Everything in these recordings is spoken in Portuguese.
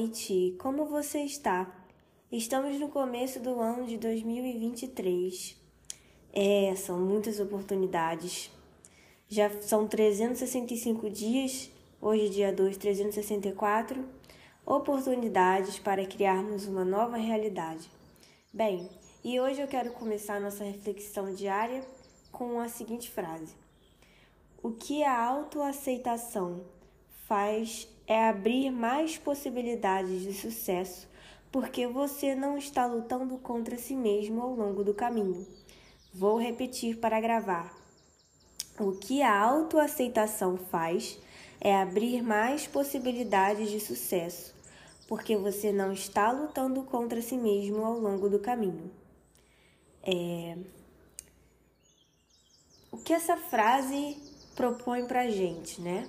noite, como você está? Estamos no começo do ano de 2023. É, são muitas oportunidades. Já são 365 dias, hoje dia 2, 364, oportunidades para criarmos uma nova realidade. Bem, e hoje eu quero começar nossa reflexão diária com a seguinte frase: O que a autoaceitação faz é abrir mais possibilidades de sucesso, porque você não está lutando contra si mesmo ao longo do caminho. Vou repetir para gravar. O que a autoaceitação faz é abrir mais possibilidades de sucesso, porque você não está lutando contra si mesmo ao longo do caminho. É... O que essa frase propõe para gente, né?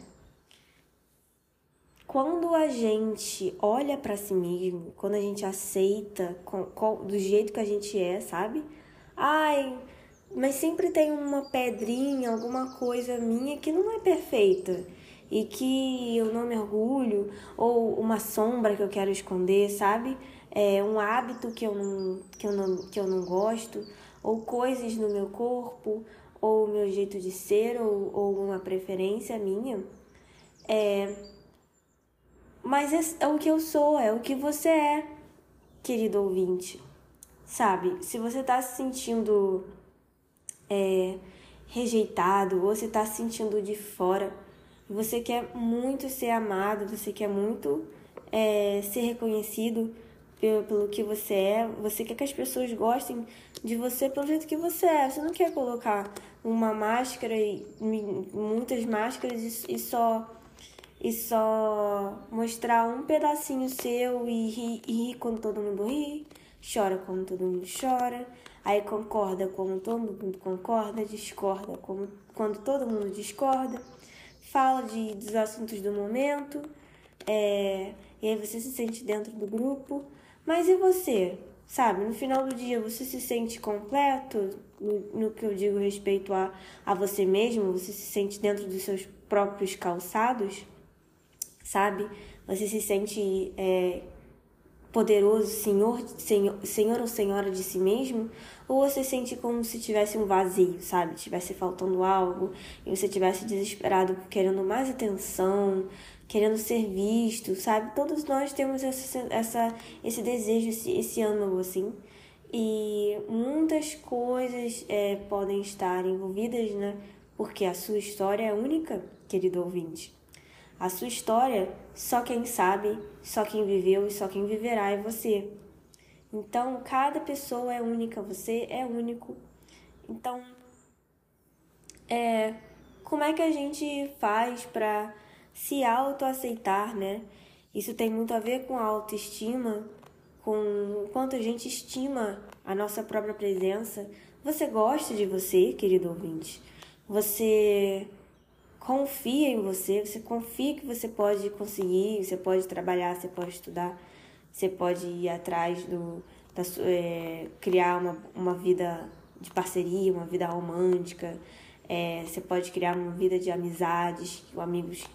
Quando a gente olha para si mesmo, quando a gente aceita com, com, do jeito que a gente é, sabe? Ai, mas sempre tem uma pedrinha, alguma coisa minha que não é perfeita e que eu não me orgulho, ou uma sombra que eu quero esconder, sabe? É um hábito que eu não, que eu não, que eu não gosto, ou coisas no meu corpo, ou meu jeito de ser, ou, ou uma preferência minha. É, mas é, é o que eu sou, é o que você é, querido ouvinte. Sabe, se você tá se sentindo é, rejeitado ou você tá se sentindo de fora, você quer muito ser amado, você quer muito é, ser reconhecido pelo, pelo que você é, você quer que as pessoas gostem de você pelo jeito que você é. Você não quer colocar uma máscara e muitas máscaras e, e só e só mostrar um pedacinho seu e rir, ri quando todo mundo ri, chora quando todo mundo chora, aí concorda quando todo mundo concorda, discorda como, quando todo mundo discorda, fala de, dos assuntos do momento, é, e aí você se sente dentro do grupo. Mas e você? Sabe, no final do dia você se sente completo no, no que eu digo respeito a, a você mesmo? Você se sente dentro dos seus próprios calçados? Sabe? Você se sente é, poderoso, senhor, senhor, senhor ou senhora de si mesmo? Ou você sente como se tivesse um vazio, sabe? Tivesse faltando algo e você tivesse desesperado, querendo mais atenção, querendo ser visto, sabe? Todos nós temos essa, essa esse desejo, esse, esse ânimo, assim. E muitas coisas é, podem estar envolvidas, né? Porque a sua história é única, querido ouvinte. A sua história, só quem sabe, só quem viveu e só quem viverá é você. Então, cada pessoa é única, você é único. Então, é, como é que a gente faz para se autoaceitar, né? Isso tem muito a ver com a autoestima, com o quanto a gente estima a nossa própria presença. Você gosta de você, querido ouvinte? Você confia em você, você confia que você pode conseguir, você pode trabalhar, você pode estudar, você pode ir atrás do da, é, criar uma, uma vida de parceria, uma vida romântica, é, você pode criar uma vida de amizades, amigos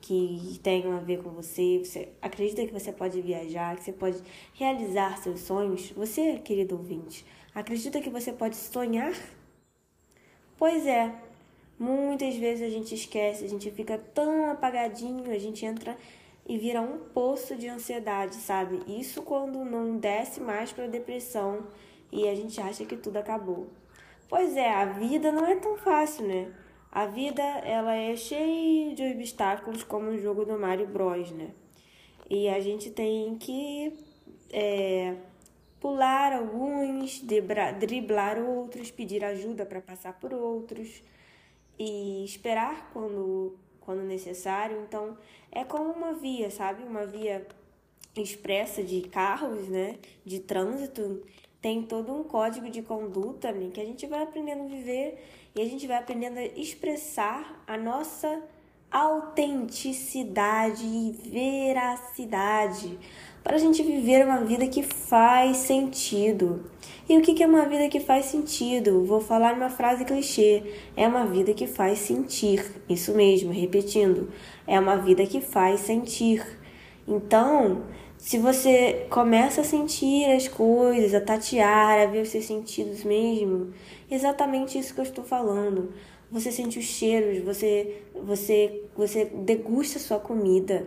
que tenham a ver com você, você acredita que você pode viajar, que você pode realizar seus sonhos? Você, querido ouvinte, acredita que você pode sonhar? Pois é, Muitas vezes a gente esquece, a gente fica tão apagadinho, a gente entra e vira um poço de ansiedade, sabe? Isso quando não desce mais para depressão e a gente acha que tudo acabou. Pois é, a vida não é tão fácil, né? A vida ela é cheia de obstáculos como o jogo do Mario Bros, né? E a gente tem que é, pular alguns, driblar outros, pedir ajuda para passar por outros e esperar quando, quando necessário. Então, é como uma via, sabe? Uma via expressa de carros, né? De trânsito. Tem todo um código de conduta né? que a gente vai aprendendo a viver e a gente vai aprendendo a expressar a nossa autenticidade e veracidade para a gente viver uma vida que faz sentido. E o que é uma vida que faz sentido? Vou falar uma frase clichê: é uma vida que faz sentir. Isso mesmo, repetindo, é uma vida que faz sentir. Então, se você começa a sentir as coisas, a tatear, a ver os seus sentidos mesmo, exatamente isso que eu estou falando. Você sente os cheiros, você você você degusta a sua comida.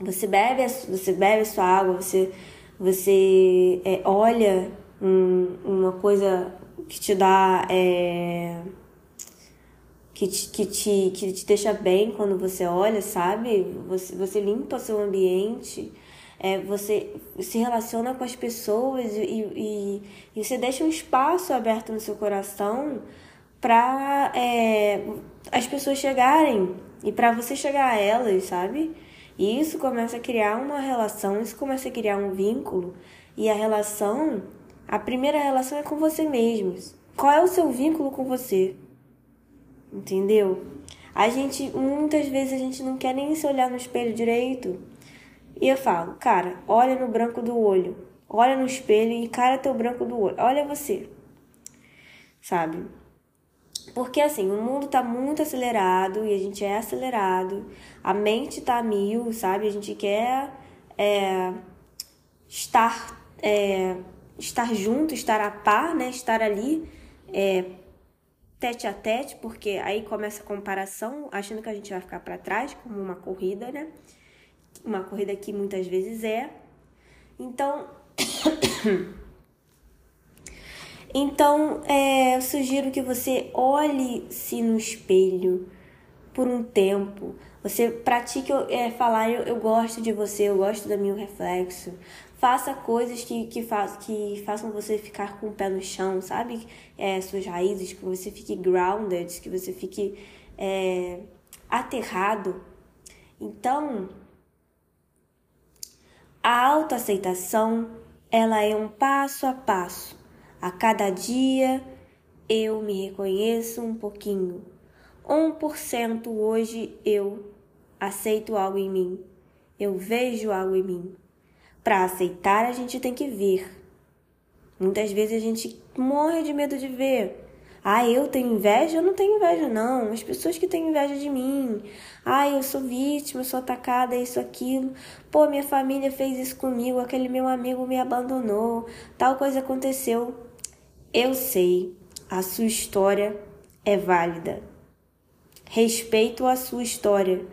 Você bebe a, você bebe a sua água, você você é, olha um, uma coisa que te dá é, que te, que, te, que te deixa bem quando você olha, sabe? Você, você limpa seu ambiente, é, você se relaciona com as pessoas e, e, e você deixa um espaço aberto no seu coração para é, as pessoas chegarem e para você chegar a elas, sabe? E isso começa a criar uma relação, isso começa a criar um vínculo. E a relação, a primeira relação é com você mesmo. Qual é o seu vínculo com você? Entendeu? A gente, muitas vezes, a gente não quer nem se olhar no espelho direito. E eu falo, cara, olha no branco do olho. Olha no espelho e encara teu branco do olho. Olha você. Sabe? Porque assim, o mundo tá muito acelerado e a gente é acelerado, a mente tá a mil, sabe? A gente quer é, estar, é, estar junto, estar a par, né? Estar ali é, tete a tete, porque aí começa a comparação, achando que a gente vai ficar para trás, como uma corrida, né? Uma corrida que muitas vezes é. Então. Então, é, eu sugiro que você olhe-se no espelho por um tempo. Você pratique é, falar, eu, eu gosto de você, eu gosto do meu reflexo. Faça coisas que, que, faz, que façam você ficar com o pé no chão, sabe? É, suas raízes, que você fique grounded, que você fique é, aterrado. Então, a autoaceitação, ela é um passo a passo a cada dia eu me reconheço um pouquinho. 1% hoje eu aceito algo em mim. Eu vejo algo em mim. Para aceitar, a gente tem que ver. Muitas vezes a gente morre de medo de ver. Ah, eu tenho inveja? Eu não tenho inveja, não. As pessoas que têm inveja de mim. Ah, eu sou vítima, eu sou atacada, isso, aquilo. Pô, minha família fez isso comigo, aquele meu amigo me abandonou, tal coisa aconteceu. Eu sei, a sua história é válida. Respeito a sua história,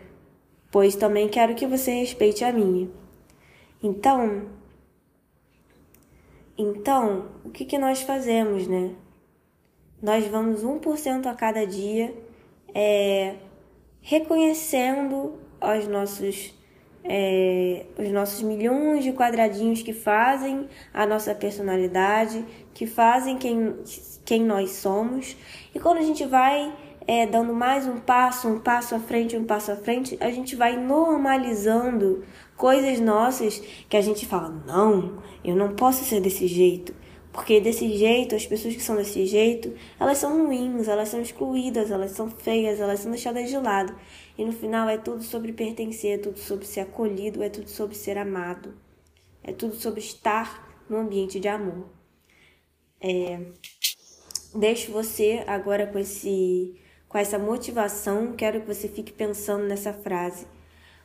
pois também quero que você respeite a minha. Então, então, o que, que nós fazemos, né? Nós vamos 1% a cada dia é, reconhecendo os nossos é, os nossos milhões de quadradinhos que fazem a nossa personalidade, que fazem quem, quem nós somos. E quando a gente vai é, dando mais um passo, um passo à frente, um passo à frente, a gente vai normalizando coisas nossas que a gente fala: não, eu não posso ser desse jeito. Porque desse jeito, as pessoas que são desse jeito, elas são ruins, elas são excluídas, elas são feias, elas são deixadas de lado. E no final é tudo sobre pertencer, é tudo sobre ser acolhido, é tudo sobre ser amado. É tudo sobre estar no ambiente de amor. É, deixo você agora com esse com essa motivação, quero que você fique pensando nessa frase.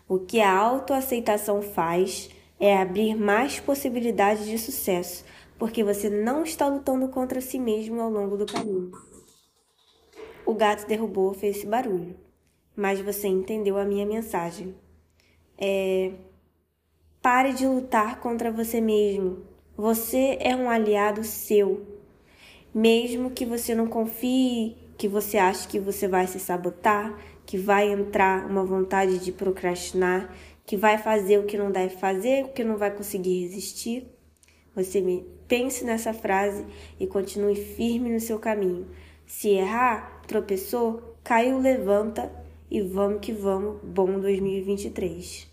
O que a autoaceitação faz é abrir mais possibilidades de sucesso, porque você não está lutando contra si mesmo ao longo do caminho. O gato derrubou, fez esse barulho mas você entendeu a minha mensagem. É, pare de lutar contra você mesmo. Você é um aliado seu. Mesmo que você não confie, que você ache que você vai se sabotar, que vai entrar uma vontade de procrastinar, que vai fazer o que não deve fazer, o que não vai conseguir resistir. Você me pense nessa frase e continue firme no seu caminho. Se errar, tropeçou, caiu, levanta e vamos que vamos, bom 2023.